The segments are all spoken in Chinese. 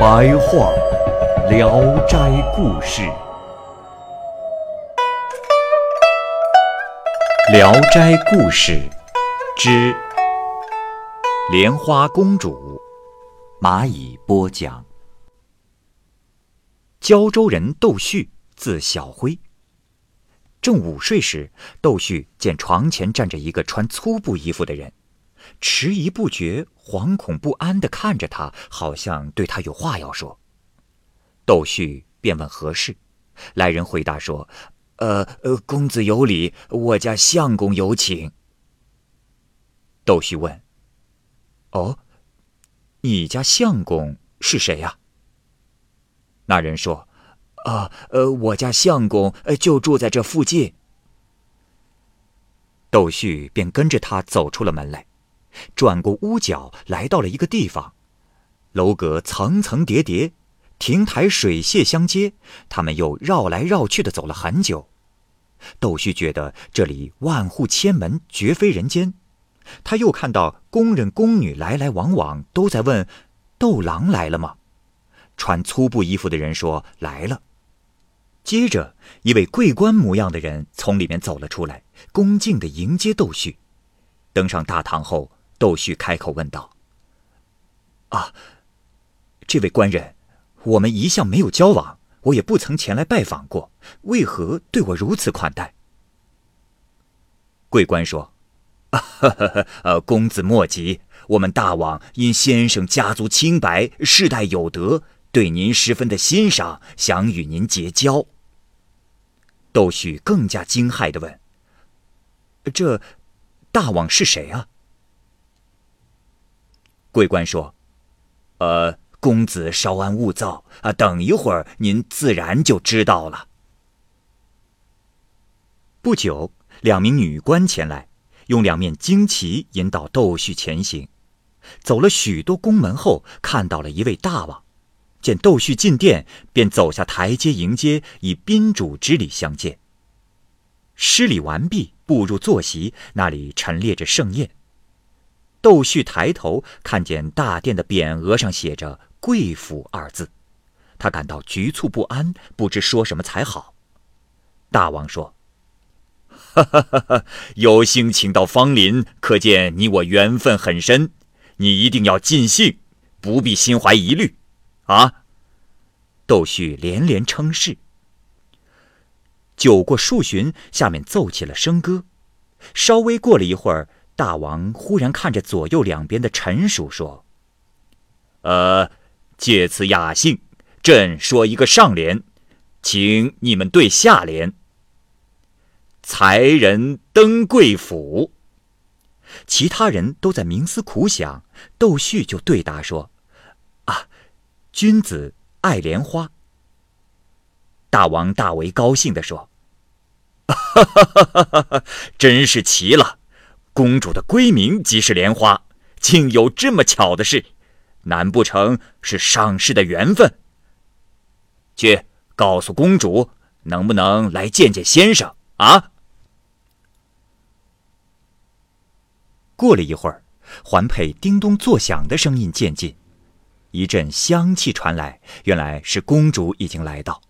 白话《聊斋故事》，《聊斋故事》之莲花公主，蚂蚁播讲。胶州人窦旭，字小辉。正午睡时，窦旭见床前站着一个穿粗布衣服的人，迟疑不决、惶恐不安地看着他，好像对他有话要说。窦旭便问何事，来人回答说：“呃呃，公子有礼，我家相公有请。”窦旭问：“哦，你家相公是谁呀？”那人说：“啊，呃，我家相公就住在这附近。”窦旭便跟着他走出了门来，转过屋角，来到了一个地方，楼阁层层叠叠，亭台水榭相接。他们又绕来绕去的走了很久。窦旭觉得这里万户千门，绝非人间。他又看到工人宫女来来往往，都在问：“窦郎来了吗？”穿粗布衣服的人说：“来了。”接着，一位贵官模样的人从里面走了出来，恭敬地迎接窦旭。登上大堂后，窦旭开口问道：“啊，这位官人，我们一向没有交往，我也不曾前来拜访过，为何对我如此款待？”贵官说：“呃，公子莫急，我们大王因先生家族清白，世代有德。”对您十分的欣赏，想与您结交。窦旭更加惊骇的问：“这大王是谁啊？”贵官说：“呃，公子稍安勿躁啊，等一会儿您自然就知道了。”不久，两名女官前来，用两面旌旗引导窦旭前行。走了许多宫门后，看到了一位大王。见窦旭进殿，便走下台阶迎接，以宾主之礼相见。施礼完毕，步入坐席，那里陈列着盛宴。窦旭抬头看见大殿的匾额上写着“贵府”二字，他感到局促不安，不知说什么才好。大王说：“哈哈哈哈有幸请到芳林，可见你我缘分很深，你一定要尽兴，不必心怀疑虑。”啊！窦旭连连称是。酒过数巡，下面奏起了笙歌。稍微过了一会儿，大王忽然看着左右两边的臣属说：“呃，借此雅兴，朕说一个上联，请你们对下联。才人登贵府。”其他人都在冥思苦想，窦旭就对答说：“啊。”君子爱莲花。大王大为高兴地说：“ 哈哈哈哈哈！真是奇了，公主的闺名即是莲花，竟有这么巧的事，难不成是上世的缘分？去告诉公主，能不能来见见先生啊？”过了一会儿，环佩叮咚作响的声音渐近。一阵香气传来，原来是公主已经来到。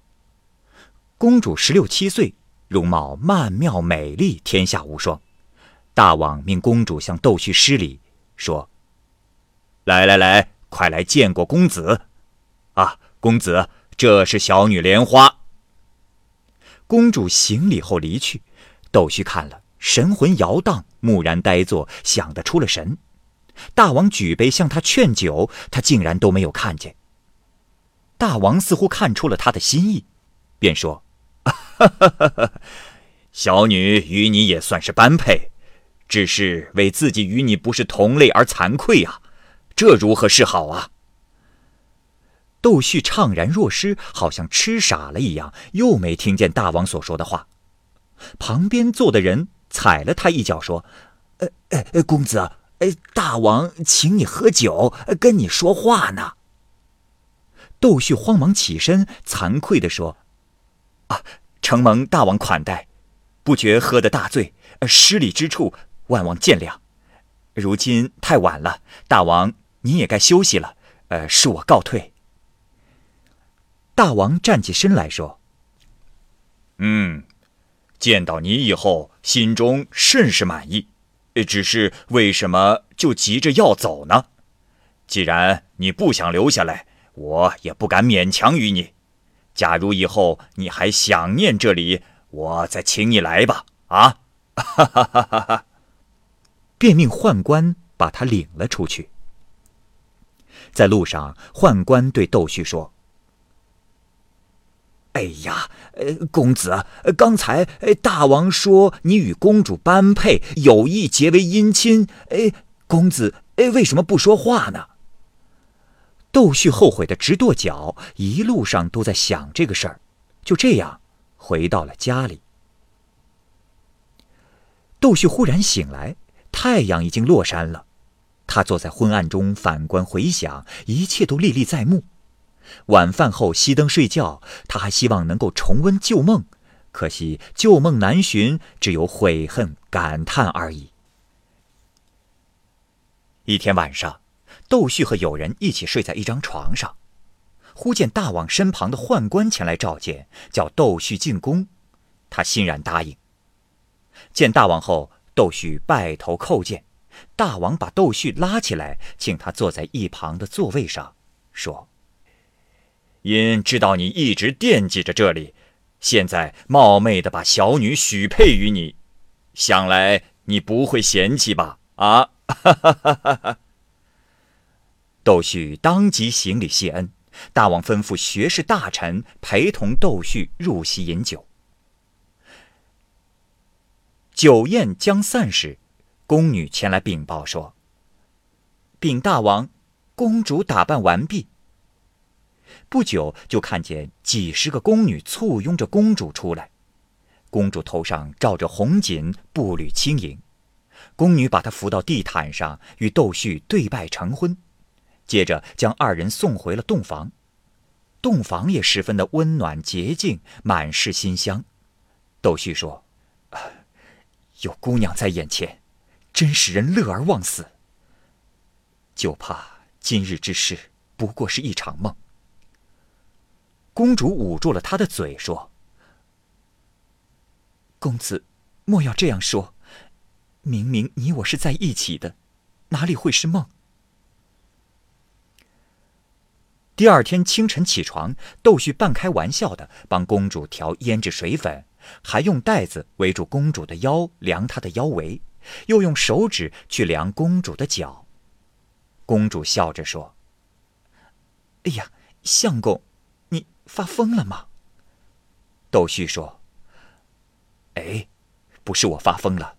公主十六七岁，容貌曼妙美丽，天下无双。大王命公主向窦旭施礼，说：“来来来，快来见过公子。啊，公子，这是小女莲花。”公主行礼后离去，窦旭看了，神魂摇荡，木然呆坐，想得出了神。大王举杯向他劝酒，他竟然都没有看见。大王似乎看出了他的心意，便说：“ 小女与你也算是般配，只是为自己与你不是同类而惭愧啊！这如何是好啊？”窦旭怅然若失，好像痴傻了一样，又没听见大王所说的话。旁边坐的人踩了他一脚，说：“呃呃，公子，呃，大王请你喝酒，跟你说话呢。”窦旭慌忙起身，惭愧地说：“啊，承蒙大王款待，不觉喝得大醉，失礼之处，万望见谅。如今太晚了，大王您也该休息了，呃，恕我告退。”大王站起身来说：“嗯，见到你以后，心中甚是满意。只是为什么就急着要走呢？既然你不想留下来，我也不敢勉强于你。假如以后你还想念这里，我再请你来吧。啊，哈哈哈哈哈！便命宦官把他领了出去。在路上，宦官对窦旭说。哎呀，呃，公子，刚才大王说你与公主般配，有意结为姻亲。哎，公子，哎，为什么不说话呢？窦旭后悔的直跺脚，一路上都在想这个事儿。就这样，回到了家里。窦旭忽然醒来，太阳已经落山了。他坐在昏暗中反观回想，一切都历历在目。晚饭后熄灯睡觉，他还希望能够重温旧梦，可惜旧梦难寻，只有悔恨感叹而已。一天晚上，窦旭和友人一起睡在一张床上，忽见大王身旁的宦官前来召见，叫窦旭进宫，他欣然答应。见大王后，窦旭拜头叩见，大王把窦旭拉起来，请他坐在一旁的座位上，说。因知道你一直惦记着这里，现在冒昧的把小女许配于你，想来你不会嫌弃吧？啊！哈哈哈哈哈！窦旭当即行礼谢恩，大王吩咐学士大臣陪同窦旭入席饮酒。酒宴将散时，宫女前来禀报说：“禀大王，公主打扮完毕。”不久，就看见几十个宫女簇拥着公主出来。公主头上罩着红锦，步履轻盈。宫女把她扶到地毯上，与窦旭对拜成婚。接着将二人送回了洞房。洞房也十分的温暖洁净，满是馨香。窦旭说：“有姑娘在眼前，真使人乐而忘死。就怕今日之事不过是一场梦。”公主捂住了他的嘴，说：“公子，莫要这样说。明明你我是在一起的，哪里会是梦？”第二天清晨起床，窦旭半开玩笑的帮公主调胭脂水粉，还用带子围住公主的腰，量她的腰围，又用手指去量公主的脚。公主笑着说：“哎呀，相公。”你发疯了吗？窦旭说：“哎，不是我发疯了，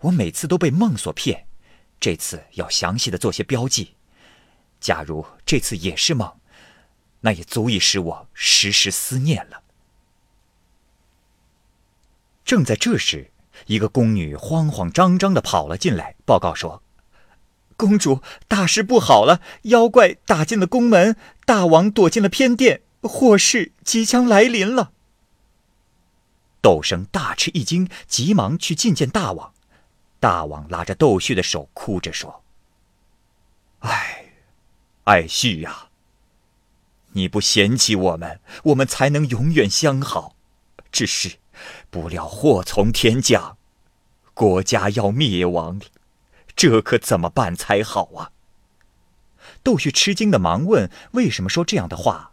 我每次都被梦所骗，这次要详细的做些标记。假如这次也是梦，那也足以使我时时思念了。”正在这时，一个宫女慌慌张张的跑了进来，报告说：“公主，大事不好了！妖怪打进了宫门，大王躲进了偏殿。”祸事即将来临了。窦生大吃一惊，急忙去觐见大王。大王拉着窦旭的手，哭着说：“哎，爱旭呀，你不嫌弃我们，我们才能永远相好。只是，不料祸从天降，国家要灭亡，这可怎么办才好啊？”窦旭吃惊的忙问：“为什么说这样的话？”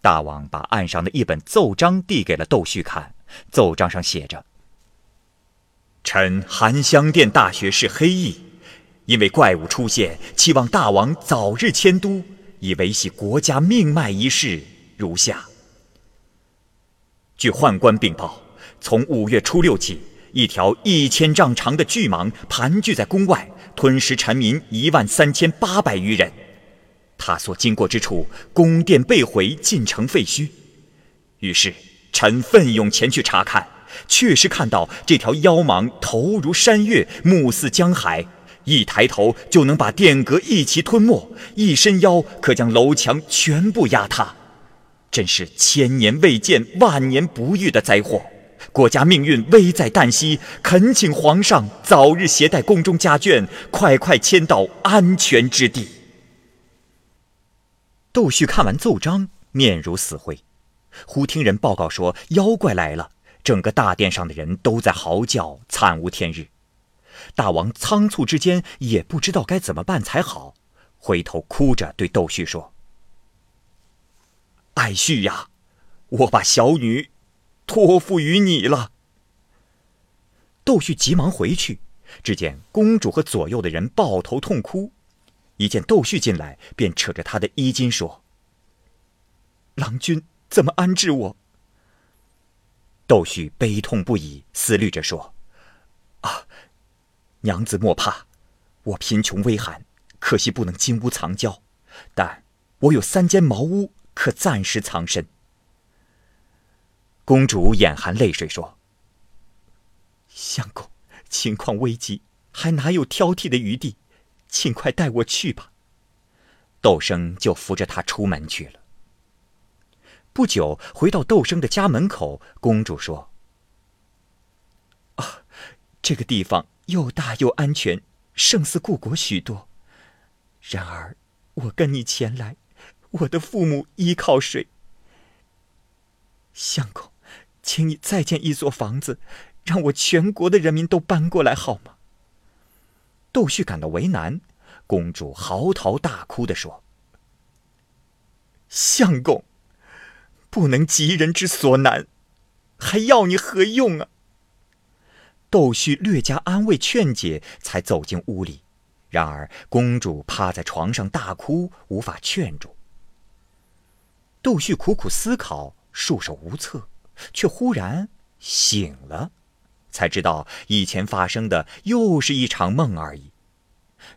大王把案上的一本奏章递给了窦旭看，奏章上写着：“臣含香殿大学士黑翼，因为怪物出现，期望大王早日迁都，以维系国家命脉一事如下。据宦官禀报，从五月初六起，一条一千丈长的巨蟒盘踞在宫外，吞食臣民一万三千八百余人。他所经过之处，宫殿被毁，进城废墟。于是臣奋勇前去查看，确实看到这条妖蟒头如山岳，目似江海，一抬头就能把殿阁一齐吞没，一伸腰可将楼墙全部压塌。真是千年未见、万年不遇的灾祸，国家命运危在旦夕，恳请皇上早日携带宫中家眷，快快迁到安全之地。窦旭看完奏章，面如死灰。忽听人报告说妖怪来了，整个大殿上的人都在嚎叫，惨无天日。大王仓促之间也不知道该怎么办才好，回头哭着对窦旭说：“爱旭呀，我把小女托付于你了。”窦旭急忙回去，只见公主和左右的人抱头痛哭。一见窦旭进来，便扯着他的衣襟说：“郎君怎么安置我？”窦旭悲痛不已，思虑着说：“啊，娘子莫怕，我贫穷微寒，可惜不能金屋藏娇，但我有三间茅屋，可暂时藏身。”公主眼含泪水说：“相公，情况危急，还哪有挑剔的余地？”请快带我去吧。窦生就扶着他出门去了。不久，回到窦生的家门口，公主说：“啊，这个地方又大又安全，胜似故国许多。然而，我跟你前来，我的父母依靠谁？相公，请你再建一座房子，让我全国的人民都搬过来好吗？”窦旭感到为难，公主嚎啕大哭地说：“相公，不能急人之所难，还要你何用啊？”窦旭略加安慰劝解，才走进屋里。然而公主趴在床上大哭，无法劝住。窦旭苦苦思考，束手无策，却忽然醒了。才知道以前发生的又是一场梦而已。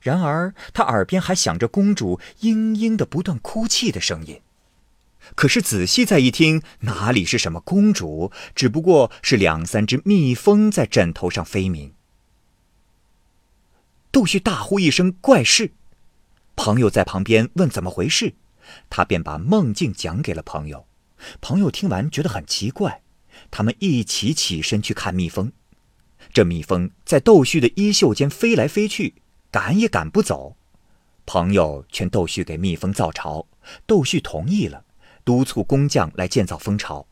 然而他耳边还响着公主嘤嘤的不断哭泣的声音。可是仔细再一听，哪里是什么公主，只不过是两三只蜜蜂在枕头上飞鸣。杜旭大呼一声：“怪事！”朋友在旁边问怎么回事，他便把梦境讲给了朋友。朋友听完觉得很奇怪，他们一起起身去看蜜蜂。这蜜蜂在窦旭的衣袖间飞来飞去，赶也赶不走。朋友劝窦旭给蜜蜂造巢，窦旭同意了，督促工匠来建造蜂巢。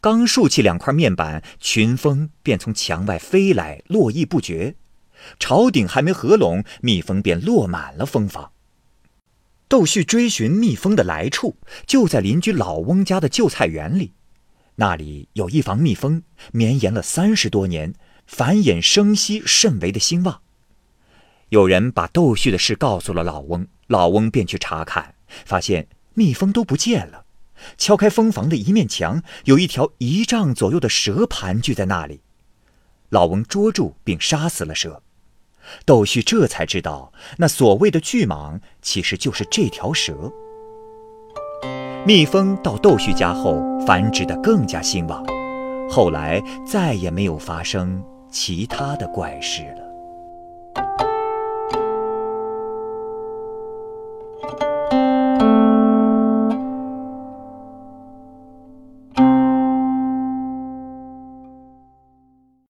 刚竖起两块面板，群蜂便从墙外飞来，络绎不绝。巢顶还没合拢，蜜蜂便落满了蜂房。窦旭追寻蜜蜂的来处，就在邻居老翁家的旧菜园里，那里有一房蜜蜂，绵延了三十多年。繁衍生息甚为的兴旺。有人把窦旭的事告诉了老翁，老翁便去查看，发现蜜蜂都不见了。敲开蜂房的一面墙，有一条一丈左右的蛇盘踞在那里。老翁捉住并杀死了蛇。窦旭这才知道，那所谓的巨蟒其实就是这条蛇。蜜蜂到窦旭家后，繁殖得更加兴旺，后来再也没有发生。其他的怪事了。